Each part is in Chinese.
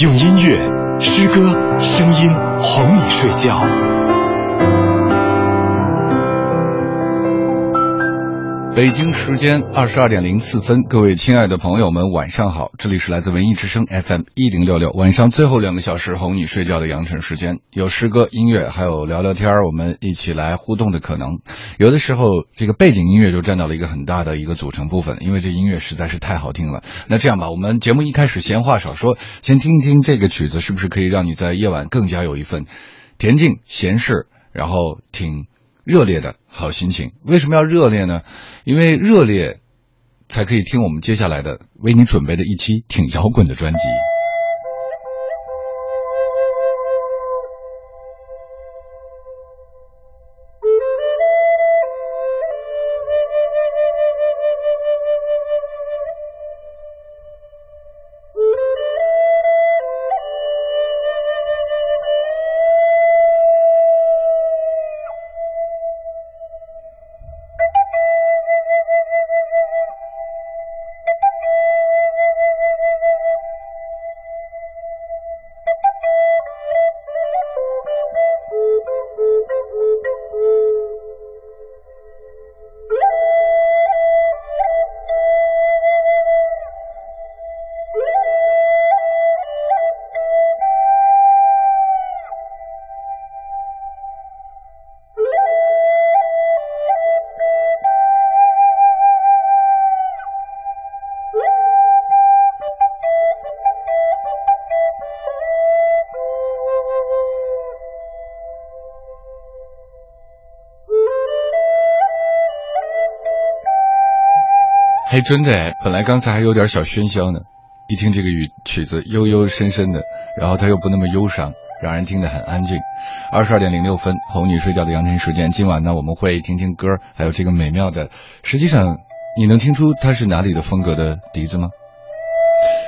用音乐、诗歌、声音哄你睡觉。北京时间二十二点零四分，各位亲爱的朋友们，晚上好！这里是来自文艺之声 FM 一零六六，晚上最后两个小时哄你睡觉的羊城时间，有诗歌、音乐，还有聊聊天，我们一起来互动的可能。有的时候，这个背景音乐就占到了一个很大的一个组成部分，因为这音乐实在是太好听了。那这样吧，我们节目一开始闲话少说，先听一听这个曲子，是不是可以让你在夜晚更加有一份恬静闲适，然后挺热烈的好心情？为什么要热烈呢？因为热烈，才可以听我们接下来的为你准备的一期挺摇滚的专辑。真的哎，本来刚才还有点小喧嚣呢，一听这个曲曲子悠悠深深的，然后它又不那么忧伤，让人听得很安静。二十二点零六分，哄你睡觉的杨晨时间，今晚呢我们会听听歌，还有这个美妙的。实际上，你能听出它是哪里的风格的笛子吗？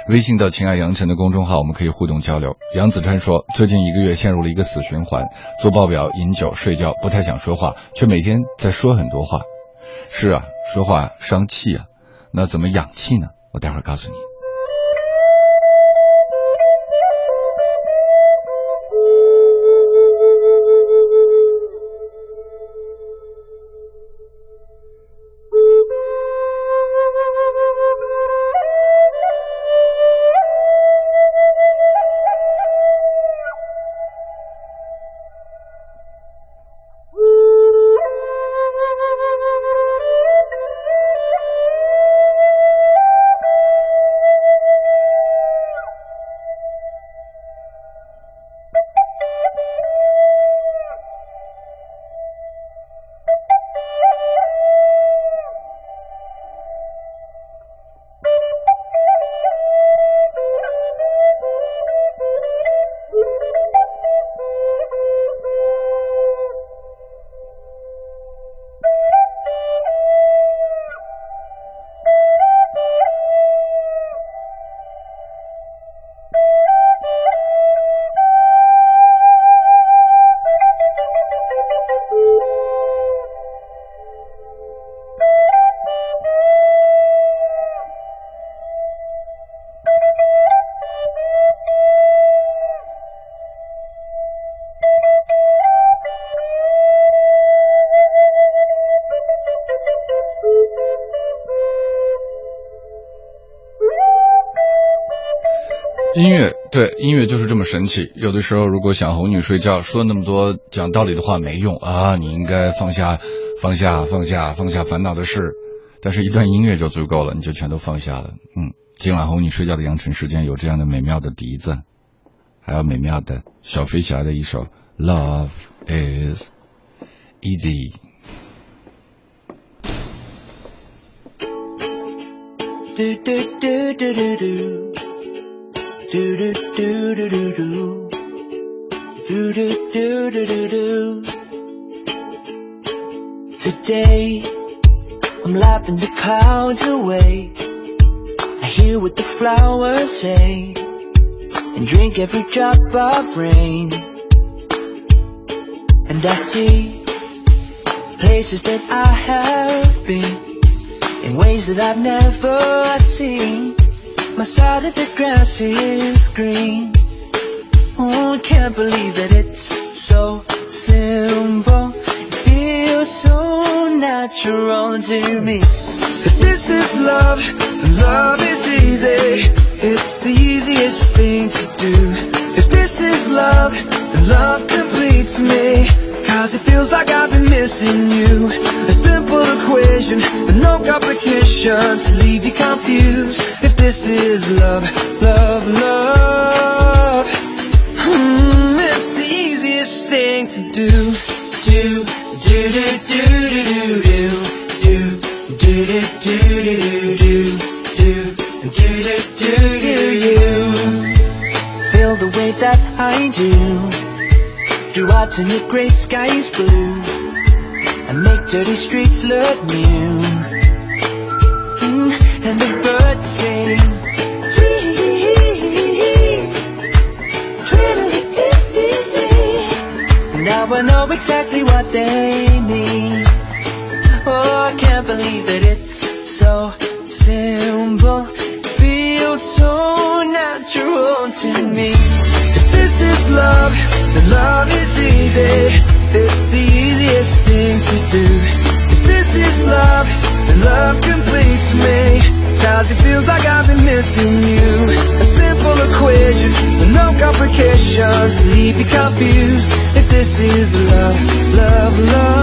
微信到“情爱杨晨”的公众号，我们可以互动交流。杨子川说，最近一个月陷入了一个死循环，做报表、饮酒、睡觉，不太想说话，却每天在说很多话。是啊，说话伤气啊。那怎么养气呢？我待会儿告诉你。音乐就是这么神奇。有的时候，如果想哄你睡觉，说那么多讲道理的话没用啊！你应该放下、放下、放下、放下烦恼的事。但是，一段音乐就足够了，你就全都放下了。嗯，今晚哄你睡觉的羊晨时间有这样的美妙的笛子，还有美妙的小飞侠的一首《Love Is Easy》。do do do do do do do do do do do do do do do do do do Today I'm laughing the clouds away I hear what the flowers say And drink every drop of rain And I see places that I have been in ways that I've never seen. My side of the grass is green. Oh, I can't believe that it's so simple. It feels so natural to me. If this is love, love is easy. It's the easiest thing to do. If this is love, love completes me. Cause it feels like I've been missing you. A simple equation, with no complications to leave you confused. If this is love, love, love. Hmm, it's the easiest thing to do. Do, do, do, do, do, do, do. Do, do, do, do, do, do, do. Do, do, do, do, do. Feel the way that I do. Do watching the gray skies blue and make dirty streets look new. Mm, and the birds sing. Now I know exactly what they mean. Oh, I can't believe that it's so simple. Feels so natural to me. If this is love, then love is It's the easiest thing to do. If this is love, then love completes me. It feels like I've been missing you. A simple equation with no complications leave you confused. If this is love, love, love.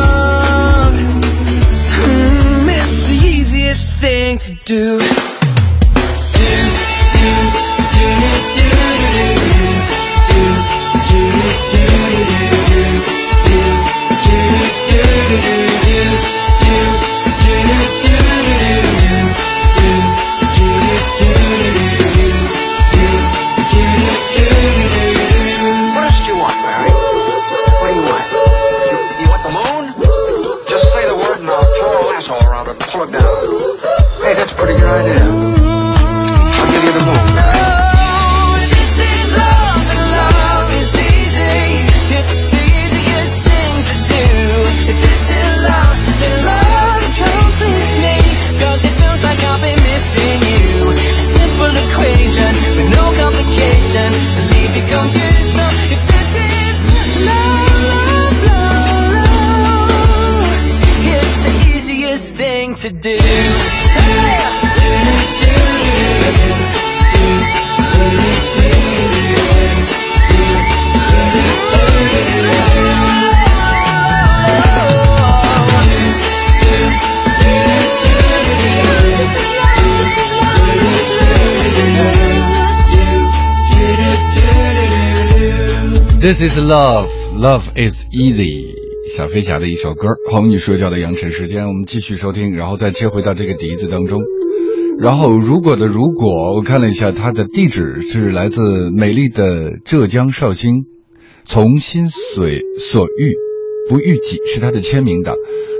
Pull it down. This is love, love is easy。小飞侠的一首歌，红女说教的羊城时间，我们继续收听，然后再切回到这个笛子当中。然后，如果的如果，我看了一下，它的地址是来自美丽的浙江绍兴，从心水所欲不欲己是他的签名档。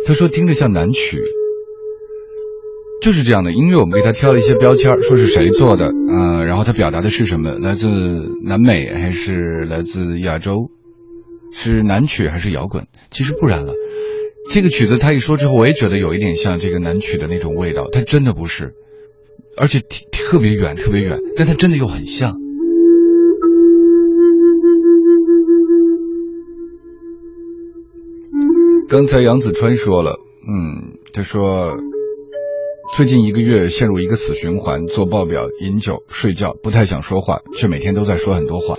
他说听着像南曲，就是这样的音乐，我们给他挑了一些标签，说是谁做的，呃，然后他表达的是什么，来自南美还是来自亚洲，是南曲还是摇滚？其实不然了，这个曲子他一说之后，我也觉得有一点像这个南曲的那种味道，它真的不是，而且特特别远，特别远，但它真的又很像。刚才杨子川说了，嗯，他说最近一个月陷入一个死循环，做报表、饮酒、睡觉，不太想说话，却每天都在说很多话。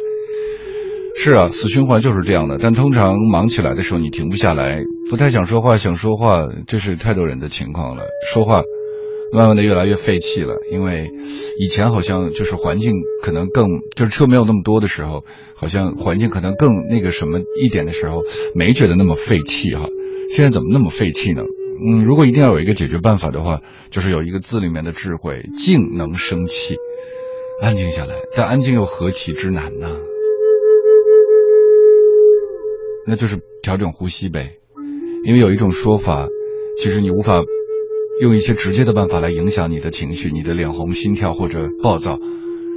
是啊，死循环就是这样的。但通常忙起来的时候，你停不下来，不太想说话，想说话，这是太多人的情况了。说话，慢慢的越来越废气了。因为以前好像就是环境可能更，就是车没有那么多的时候，好像环境可能更那个什么一点的时候，没觉得那么废气哈。现在怎么那么废气呢？嗯，如果一定要有一个解决办法的话，就是有一个字里面的智慧，静能生气，安静下来。但安静又何其之难呢？那就是调整呼吸呗，因为有一种说法，其实你无法用一些直接的办法来影响你的情绪，你的脸红、心跳或者暴躁，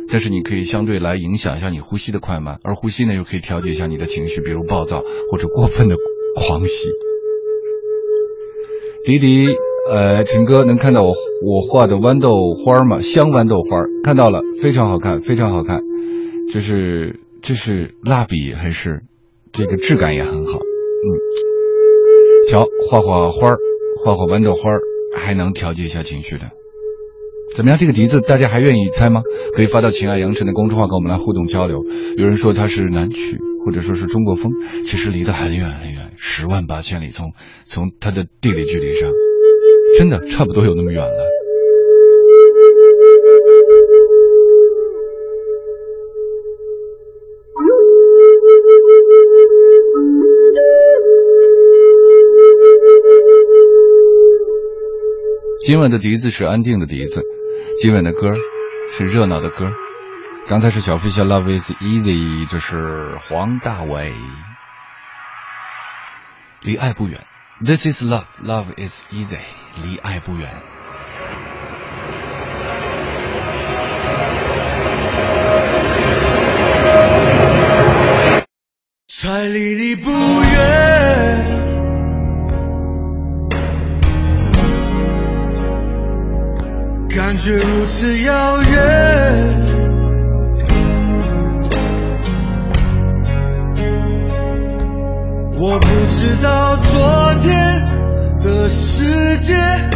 但是你可以相对来影响一下你呼吸的快慢，而呼吸呢又可以调节一下你的情绪，比如暴躁或者过分的狂喜。迪迪，呃，陈哥能看到我我画的豌豆花吗？香豌豆花，看到了，非常好看，非常好看，这是这是蜡笔还是这个质感也很好，嗯，瞧，画画花儿，画画豌豆花儿，还能调节一下情绪的，怎么样？这个笛子大家还愿意猜吗？可以发到“情爱杨尘”的公众号跟我们来互动交流。有人说它是南曲，或者说是中国风，其实离得很远很远。十万八千里，从从它的地理距离上，真的差不多有那么远了。今晚的笛子是安定的笛子，今晚的歌是热闹的歌。刚才是小飞侠，《Love Is Easy》，这是黄大炜。离爱不远。This is love. Love is easy. 离爱不远。才离你不远感觉如此遥远。我不直到昨天的世界。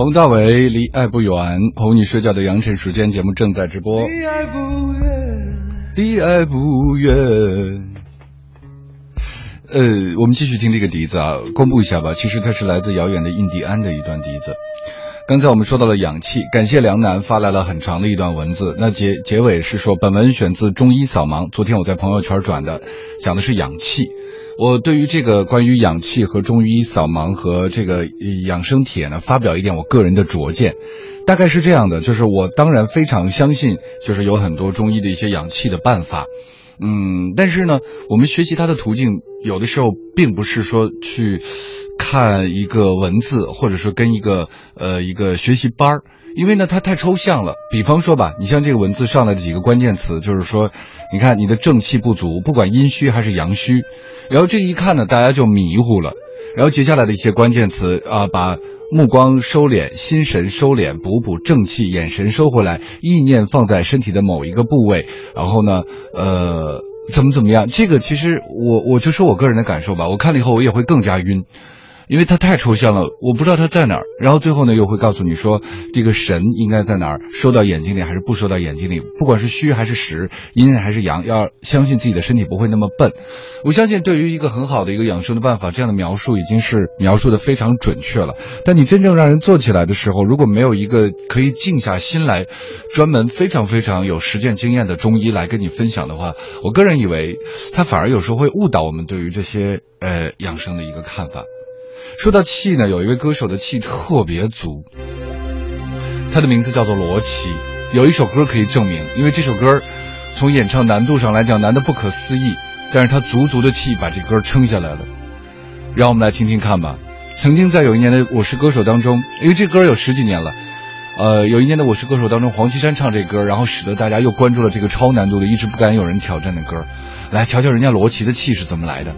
黄大炜离爱不远，哄你睡觉的羊城时间节目正在直播。离爱不远，离爱不远。呃，我们继续听这个笛子啊，公布一下吧。其实它是来自遥远的印第安的一段笛子。刚才我们说到了氧气，感谢梁楠发来了很长的一段文字。那结结尾是说，本文选自中医扫盲，昨天我在朋友圈转的，讲的是氧气。我对于这个关于氧气和中医扫盲和这个养生帖呢，发表一点我个人的拙见，大概是这样的，就是我当然非常相信，就是有很多中医的一些养气的办法。嗯，但是呢，我们学习它的途径，有的时候并不是说去看一个文字，或者说跟一个呃一个学习班儿，因为呢它太抽象了。比方说吧，你像这个文字上来的几个关键词，就是说，你看你的正气不足，不管阴虚还是阳虚，然后这一看呢，大家就迷糊了。然后接下来的一些关键词啊，把。目光收敛，心神收敛，补补正气，眼神收回来，意念放在身体的某一个部位，然后呢，呃，怎么怎么样？这个其实我我就说我个人的感受吧，我看了以后我也会更加晕。因为它太抽象了，我不知道它在哪儿。然后最后呢，又会告诉你说，这个神应该在哪儿，收到眼睛里还是不收到眼睛里？不管是虚还是实，阴还是阳，要相信自己的身体不会那么笨。我相信，对于一个很好的一个养生的办法，这样的描述已经是描述的非常准确了。但你真正让人做起来的时候，如果没有一个可以静下心来，专门非常非常有实践经验的中医来跟你分享的话，我个人以为，他反而有时候会误导我们对于这些呃养生的一个看法。说到气呢，有一位歌手的气特别足，他的名字叫做罗琦。有一首歌可以证明，因为这首歌从演唱难度上来讲难的不可思议，但是他足足的气把这歌撑下来了。让我们来听听看吧。曾经在有一年的《我是歌手》当中，因为这歌有十几年了，呃，有一年的《我是歌手》当中，黄绮珊唱这歌，然后使得大家又关注了这个超难度的、一直不敢有人挑战的歌。来瞧瞧人家罗琦的气是怎么来的。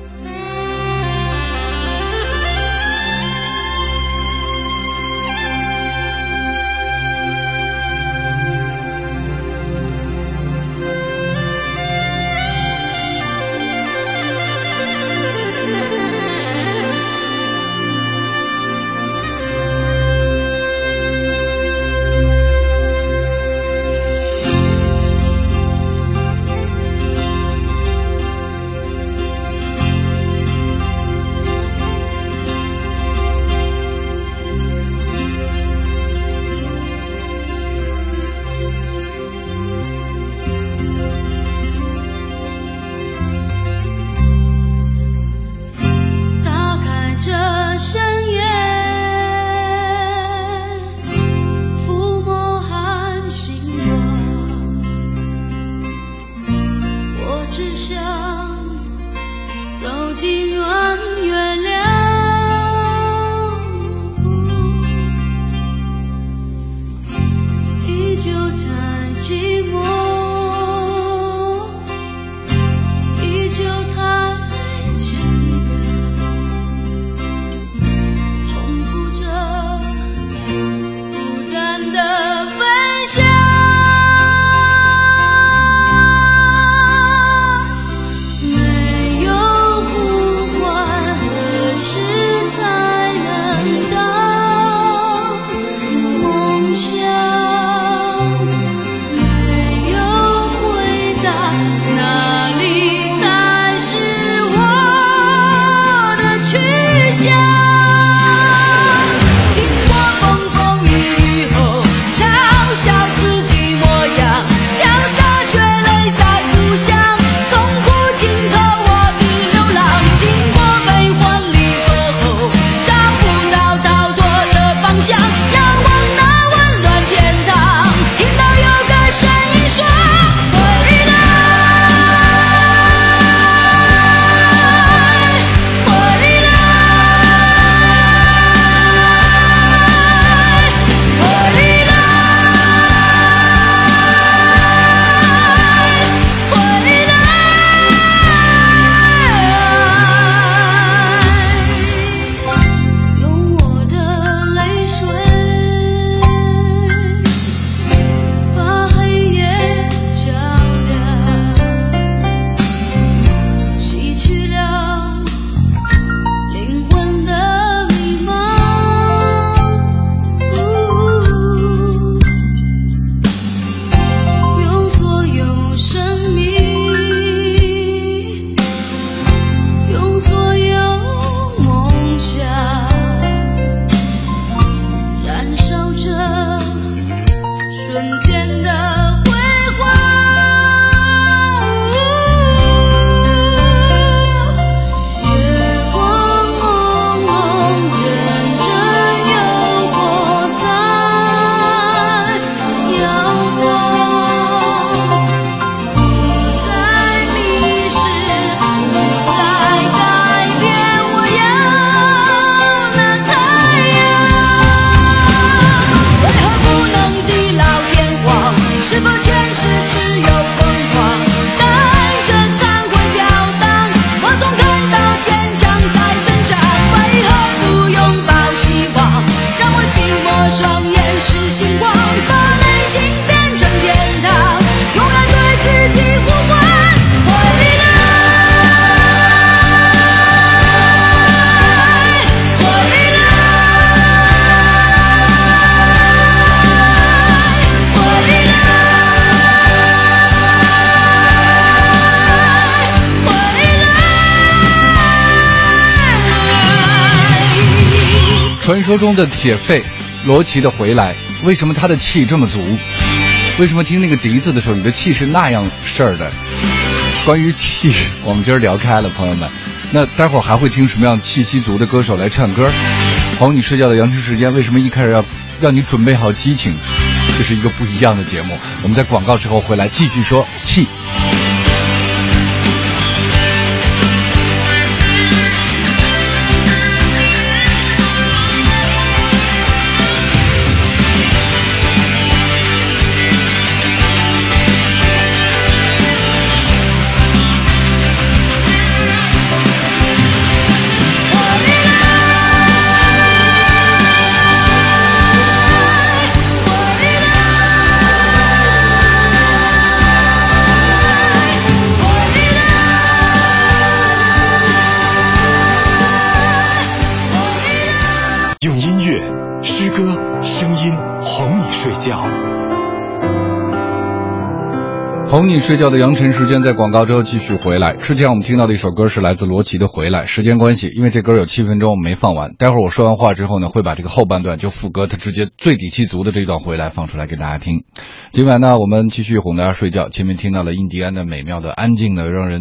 中的铁肺罗琦的回来，为什么他的气这么足？为什么听那个笛子的时候，你的气是那样事儿的？关于气，我们今儿聊开了，朋友们。那待会儿还会听什么样气息足的歌手来唱歌？哄你睡觉的羊城时间，为什么一开始要让你准备好激情？这是一个不一样的节目。我们在广告之后回来继续说气。哄你睡觉的扬尘时间在广告之后继续回来。之前我们听到的一首歌是来自罗琦的《回来》，时间关系，因为这歌有七分钟我没放完。待会儿我说完话之后呢，会把这个后半段就副歌他直接最底气足的这段回来放出来给大家听。今晚呢，我们继续哄大家睡觉。前面听到了印第安的美妙的、安静的，让人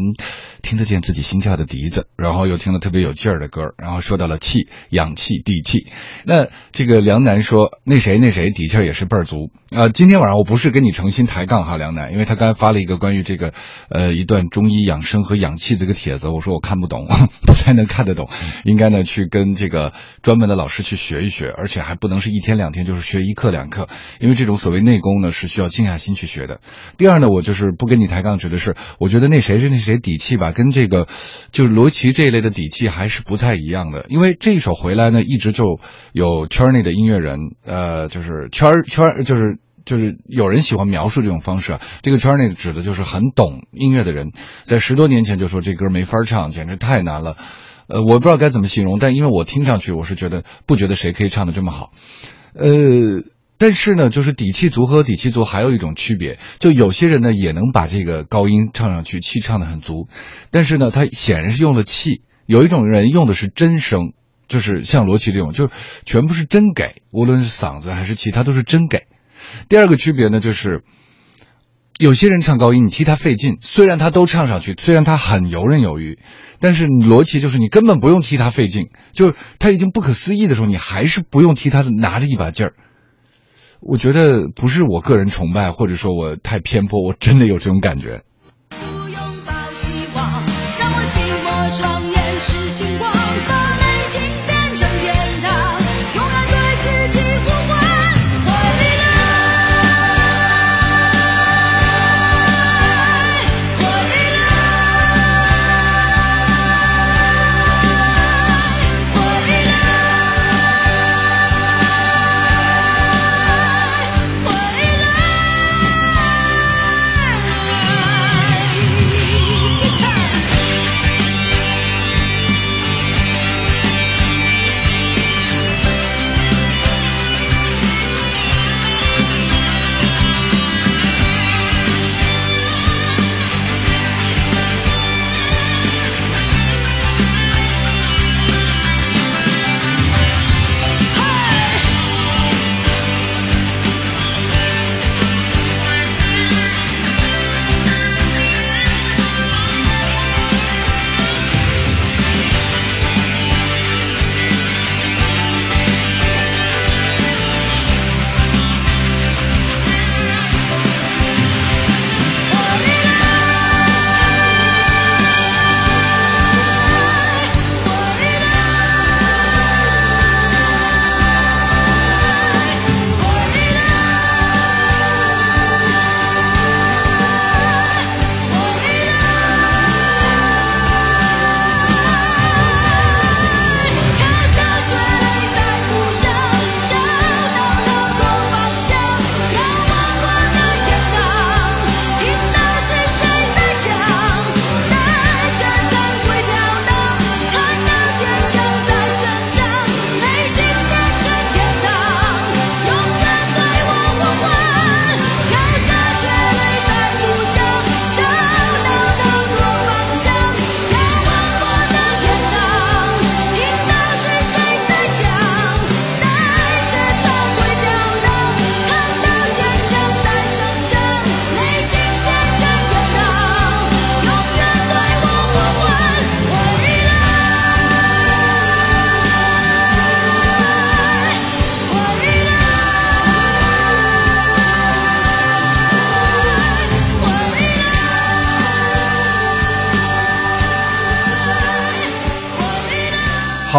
听得见自己心跳的笛子，然后又听了特别有劲儿的歌，然后说到了气、氧气、底气。那这个梁楠说，那谁那谁底气也是倍儿足。呃，今天晚上我不是跟你诚心抬杠哈，梁楠，因为他刚才发了一个关于这个呃一段中医养生和氧气这个帖子，我说我看不懂，不太能看得懂，应该呢去跟这个专门的老师去学一学，而且还不能是一天两天，就是学一课两课，因为这种所谓内功呢是需要静下心去学的。第二呢，我就是不跟你抬杠，指的是我觉得那谁是那谁底气吧，跟这个就是罗琦这一类的底气还是不太一样的。因为这一首回来呢，一直就有圈内的音乐人，呃，就是圈圈就是。就是有人喜欢描述这种方式啊，这个圈内指的就是很懂音乐的人，在十多年前就说这歌没法唱，简直太难了，呃，我不知道该怎么形容，但因为我听上去我是觉得不觉得谁可以唱的这么好，呃，但是呢，就是底气足和底气足还有一种区别，就有些人呢也能把这个高音唱上去，气唱的很足，但是呢，他显然是用了气，有一种人用的是真声，就是像罗琦这种，就全部是真给，无论是嗓子还是气，他都是真给。第二个区别呢，就是有些人唱高音，你替他费劲，虽然他都唱上去，虽然他很游刃有余，但是罗琦就是你根本不用替他费劲，就是他已经不可思议的时候，你还是不用替他拿着一把劲儿。我觉得不是我个人崇拜，或者说我太偏颇，我真的有这种感觉。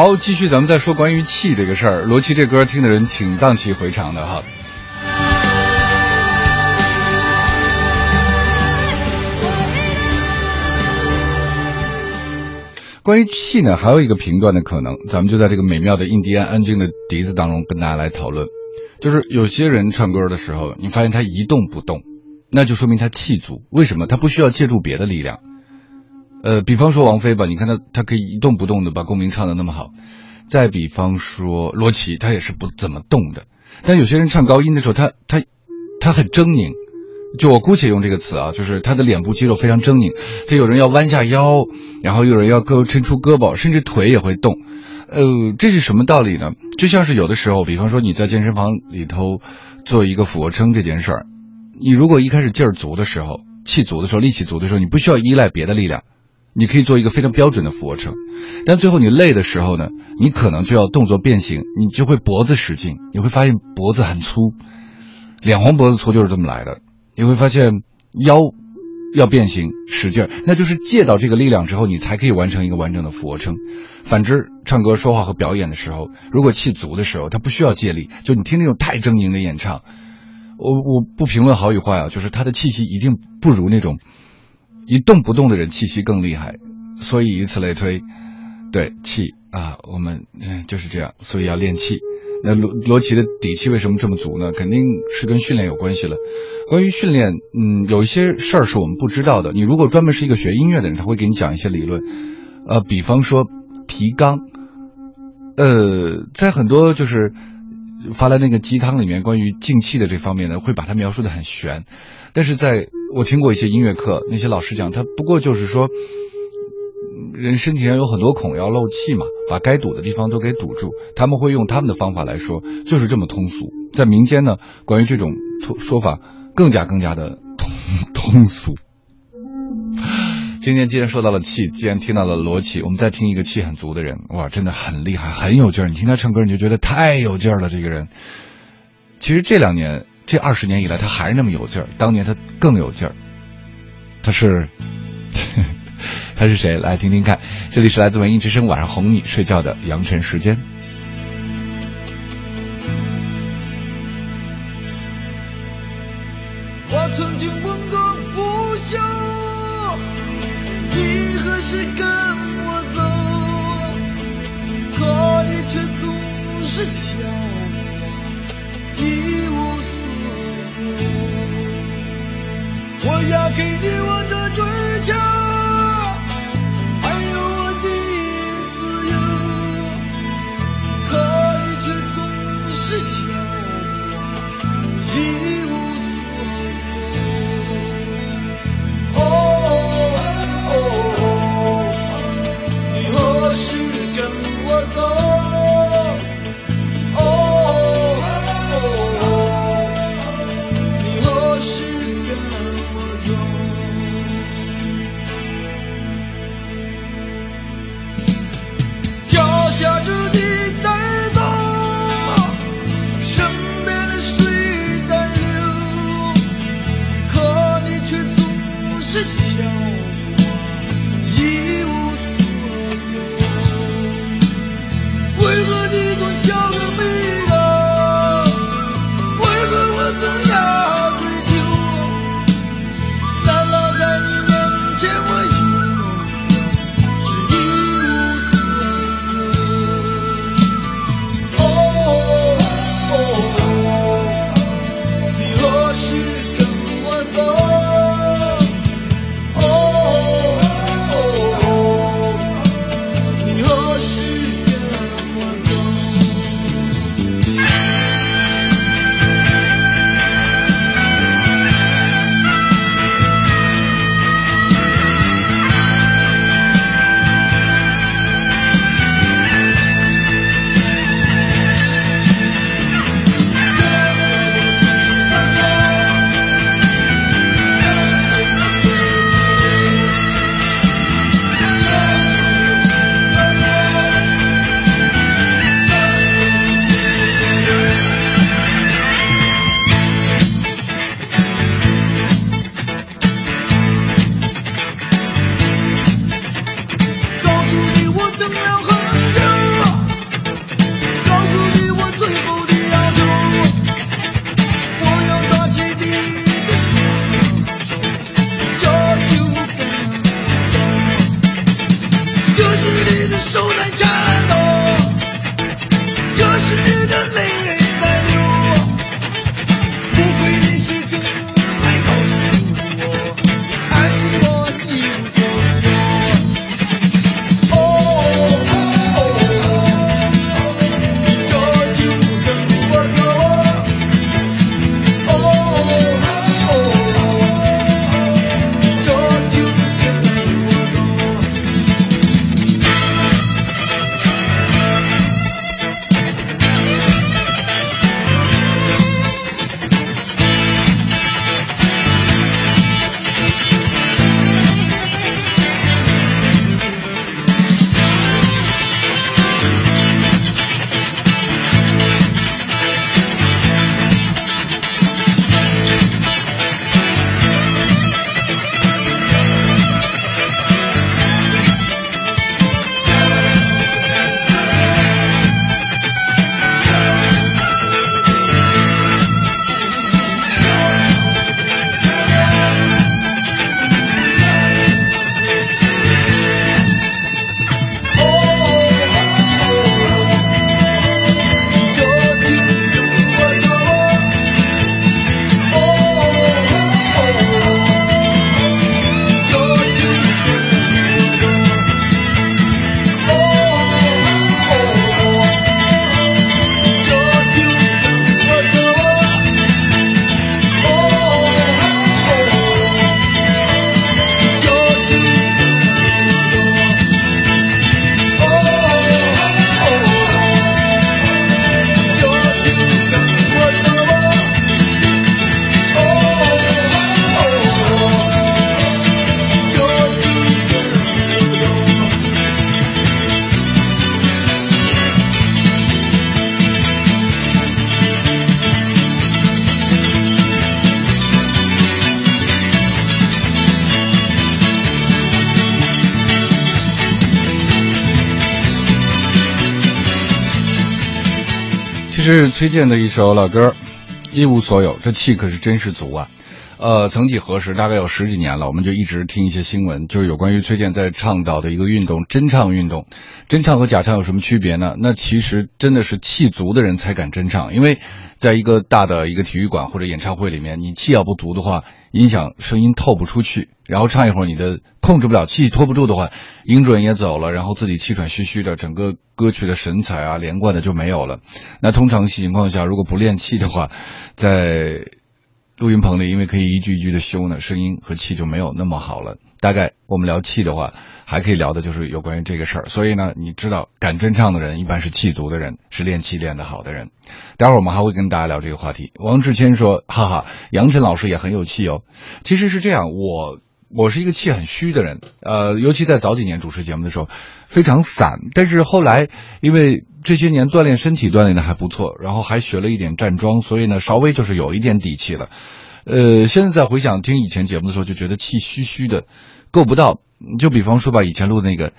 好，继续咱们再说关于气这个事儿。罗琦这歌听的人挺荡气回肠的哈。关于气呢，还有一个评断的可能，咱们就在这个美妙的印第安安静的笛子当中跟大家来讨论。就是有些人唱歌的时候，你发现他一动不动，那就说明他气足。为什么？他不需要借助别的力量。呃，比方说王菲吧，你看她，她可以一动不动的把共鸣唱的那么好。再比方说罗琦，他也是不怎么动的。但有些人唱高音的时候，他他他很狰狞。就我姑且用这个词啊，就是他的脸部肌肉非常狰狞。他有人要弯下腰，然后有人要够伸出胳膊，甚至腿也会动。呃，这是什么道理呢？就像是有的时候，比方说你在健身房里头做一个俯卧撑这件事儿，你如果一开始劲儿足的时候，气足的时候，力气足的时候，你不需要依赖别的力量，你可以做一个非常标准的俯卧撑。但最后你累的时候呢，你可能就要动作变形，你就会脖子使劲，你会发现脖子很粗，脸红脖子粗就是这么来的。你会发现腰要变形，使劲，那就是借到这个力量之后，你才可以完成一个完整的俯卧撑。反之，唱歌、说话和表演的时候，如果气足的时候，他不需要借力。就你听那种太狰狞的演唱，我我不评论好与坏啊，就是他的气息一定不如那种一动不动的人气息更厉害。所以以此类推，对气啊，我们嗯就是这样，所以要练气。那罗罗琦的底气为什么这么足呢？肯定是跟训练有关系了。关于训练，嗯，有一些事儿是我们不知道的。你如果专门是一个学音乐的人，他会给你讲一些理论。呃，比方说提纲，呃，在很多就是发在那个鸡汤里面，关于静气的这方面呢，会把它描述的很玄。但是在我听过一些音乐课，那些老师讲，他不过就是说。人身体上有很多孔要漏气嘛，把该堵的地方都给堵住。他们会用他们的方法来说，就是这么通俗。在民间呢，关于这种说法更加更加的通通俗。今天既然说到了气，既然听到了罗琦，我们再听一个气很足的人，哇，真的很厉害，很有劲儿。你听他唱歌，你就觉得太有劲儿了。这个人，其实这两年这二十年以来，他还是那么有劲儿。当年他更有劲儿，他是。他是谁？来听听看。这里是来自文艺之声，晚上哄你睡觉的阳晨时间。我曾经问过是笑我一无所有。我要给你我的追求，推荐的一首老歌，《一无所有》，这气可是真是足啊！呃，曾几何时，大概有十几年了，我们就一直听一些新闻，就是有关于崔健在倡导的一个运动——真唱运动。真唱和假唱有什么区别呢？那其实真的是气足的人才敢真唱，因为在一个大的一个体育馆或者演唱会里面，你气要不足的话，音响声音透不出去，然后唱一会儿你的控制不了气，拖不住的话，音准也走了，然后自己气喘吁吁的，整个歌曲的神采啊、连贯的就没有了。那通常情况下，如果不练气的话，在录音棚里，因为可以一句一句的修呢，声音和气就没有那么好了。大概我们聊气的话，还可以聊的就是有关于这个事儿。所以呢，你知道敢真唱的人，一般是气足的人，是练气练得好的人。待会儿我们还会跟大家聊这个话题。王志谦说：“哈哈，杨晨老师也很有气哦。”其实是这样，我我是一个气很虚的人，呃，尤其在早几年主持节目的时候，非常散。但是后来因为这些年锻炼身体锻炼的还不错，然后还学了一点站桩，所以呢，稍微就是有一点底气了。呃，现在再回想听以前节目的时候，就觉得气虚虚的，够不到。就比方说吧，以前录的那个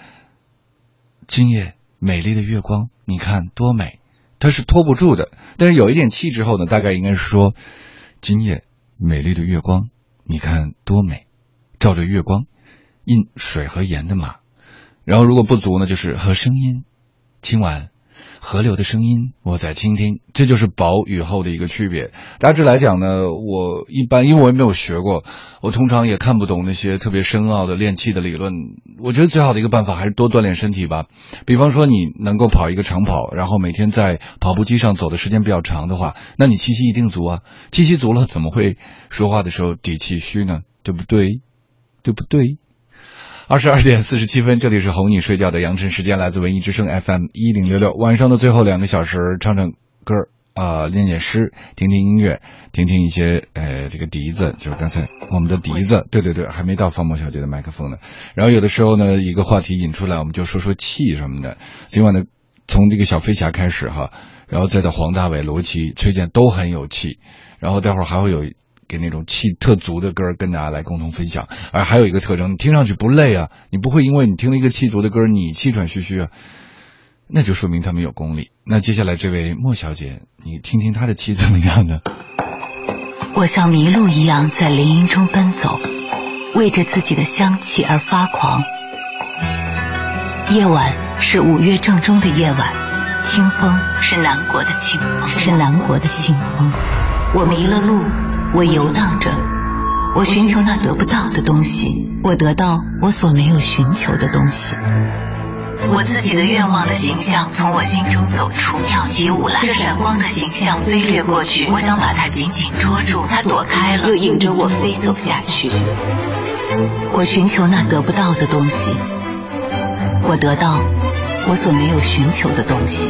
“今夜美丽的月光，你看多美”，它是拖不住的。但是有一点气之后呢，大概应该是说“今夜美丽的月光，你看多美”，照着月光，印水和盐的马。然后如果不足呢，就是和声音，今晚。河流的声音，我在倾听，这就是薄与厚的一个区别。大致来讲呢，我一般因为我也没有学过，我通常也看不懂那些特别深奥的练气的理论。我觉得最好的一个办法还是多锻炼身体吧。比方说，你能够跑一个长跑，然后每天在跑步机上走的时间比较长的话，那你气息一定足啊。气息足了，怎么会说话的时候底气虚呢？对不对？对不对？二十二点四十七分，这里是哄你睡觉的羊晨时间，来自文艺之声 FM 一零六六。晚上的最后两个小时，唱唱歌啊，念念诗，听听音乐，听听一些呃这个笛子，就是刚才我们的笛子。对对对，还没到方梦小姐的麦克风呢。然后有的时候呢，一个话题引出来，我们就说说气什么的。今晚呢，从这个小飞侠开始哈，然后再到黄大炜、罗琦、崔健都很有气。然后待会儿还会有。给那种气特足的歌跟大家来共同分享，而还有一个特征，你听上去不累啊，你不会因为你听了一个气足的歌，你气喘吁吁啊，那就说明他们有功力。那接下来这位莫小姐，你听听她的气怎么样呢？我像麋鹿一样在林荫中奔走，为着自己的香气而发狂。夜晚是五月正中的夜晚，清风是南国的清风，是南国的清风。我迷了路。我游荡着，我寻求那得不到的东西，我得到我所没有寻求的东西。我自己的愿望的形象从我心中走出，跳起舞来。这闪光的形象飞掠过去，我想把它紧紧捉住，它躲开了，又引着我飞走下去。我寻求那得不到的东西，我得到我所没有寻求的东西。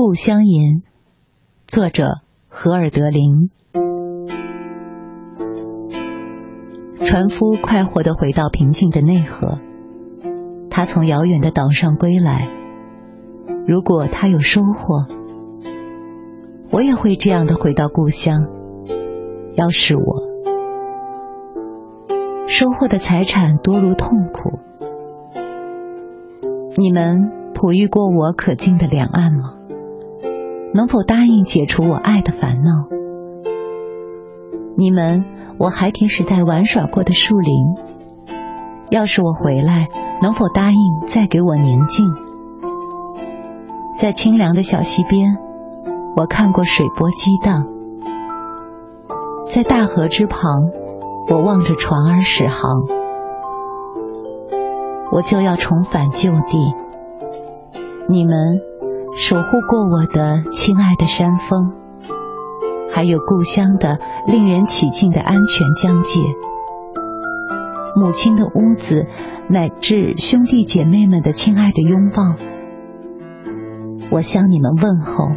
故乡吟》作者荷尔德林。船夫快活的回到平静的内河，他从遥远的岛上归来。如果他有收获，我也会这样的回到故乡。要是我收获的财产多如痛苦，你们哺育过我可敬的两岸吗？能否答应解除我爱的烦恼？你们，我孩提时代玩耍过的树林，要是我回来，能否答应再给我宁静？在清凉的小溪边，我看过水波激荡；在大河之旁，我望着船儿驶航。我就要重返旧地，你们。守护过我的亲爱的山峰，还有故乡的令人起敬的安全疆界，母亲的屋子，乃至兄弟姐妹们的亲爱的拥抱。我向你们问候，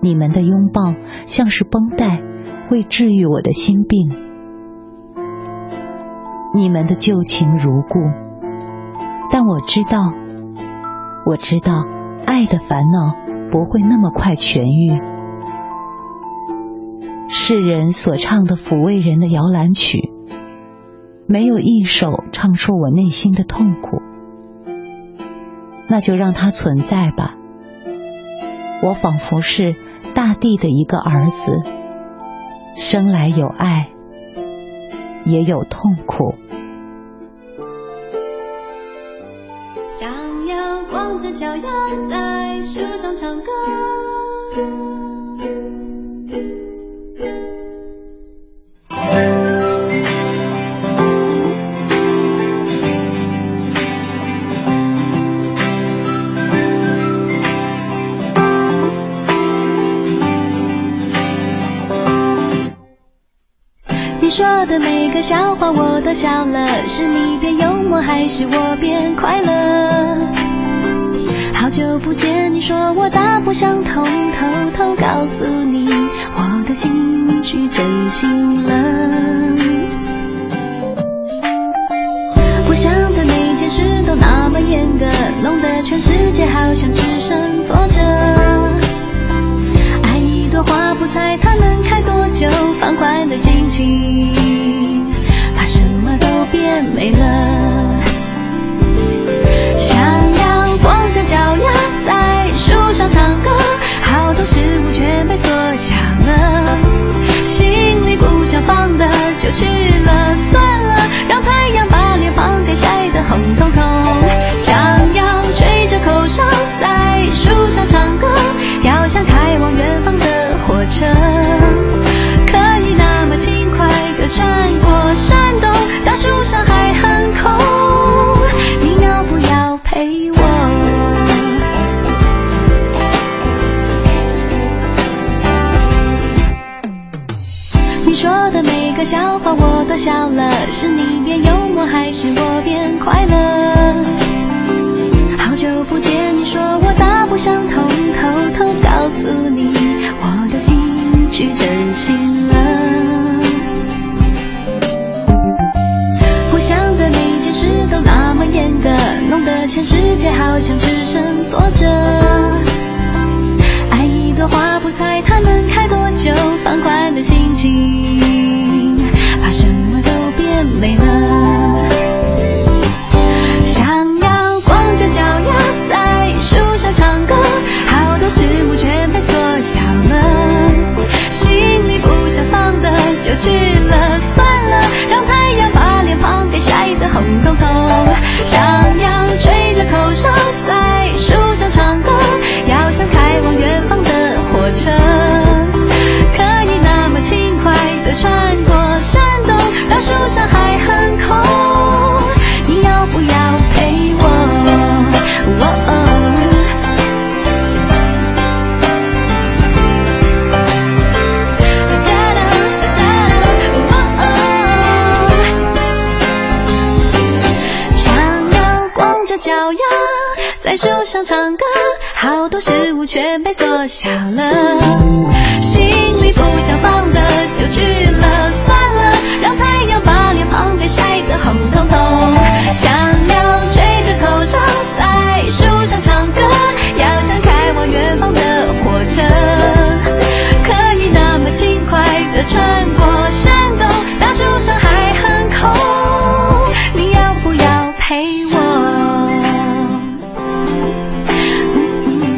你们的拥抱像是绷带，会治愈我的心病。你们的旧情如故，但我知道，我知道，爱的烦恼不会那么快痊愈。世人所唱的抚慰人的摇篮曲，没有一首唱出我内心的痛苦，那就让它存在吧。我仿佛是大地的一个儿子，生来有爱，也有痛苦。想光着脚丫在树上唱歌。你说的每个笑话我都笑了，是你变幽默还是我变快乐？好久不见，你说我大不相同，偷偷告诉你，我的心去真心了。不想对每件事都那么严格，弄得全世界好像只剩挫折。爱一朵花不猜它能开多久，放宽的心情，怕什么都变美了。去了，伤痛。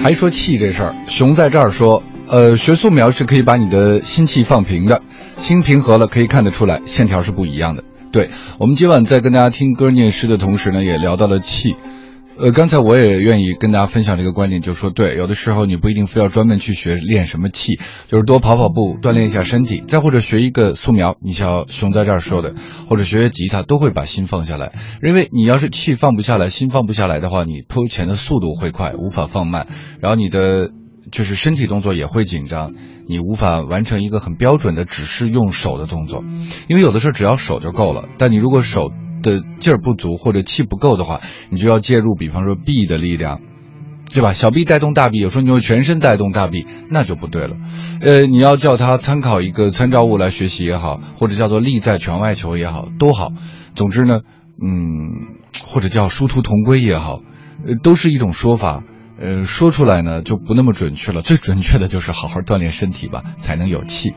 还说气这事儿，熊在这儿说，呃，学素描是可以把你的心气放平的，心平和了可以看得出来，线条是不一样的。对我们今晚在跟大家听歌念诗的同时呢，也聊到了气。呃，刚才我也愿意跟大家分享这个观点，就是说，对，有的时候你不一定非要专门去学练什么气，就是多跑跑步，锻炼一下身体，再或者学一个素描，你像熊在这儿说的，或者学学吉他，都会把心放下来。因为你要是气放不下来，心放不下来的话，你铺钱的速度会快，无法放慢，然后你的就是身体动作也会紧张，你无法完成一个很标准的只是用手的动作，因为有的时候只要手就够了，但你如果手的劲儿不足或者气不够的话，你就要介入，比方说臂的力量。对吧？小臂带动大臂，有时候你用全身带动大臂，那就不对了。呃，你要叫他参考一个参照物来学习也好，或者叫做力在拳外求也好，都好。总之呢，嗯，或者叫殊途同归也好，呃，都是一种说法。呃，说出来呢就不那么准确了。最准确的就是好好锻炼身体吧，才能有气。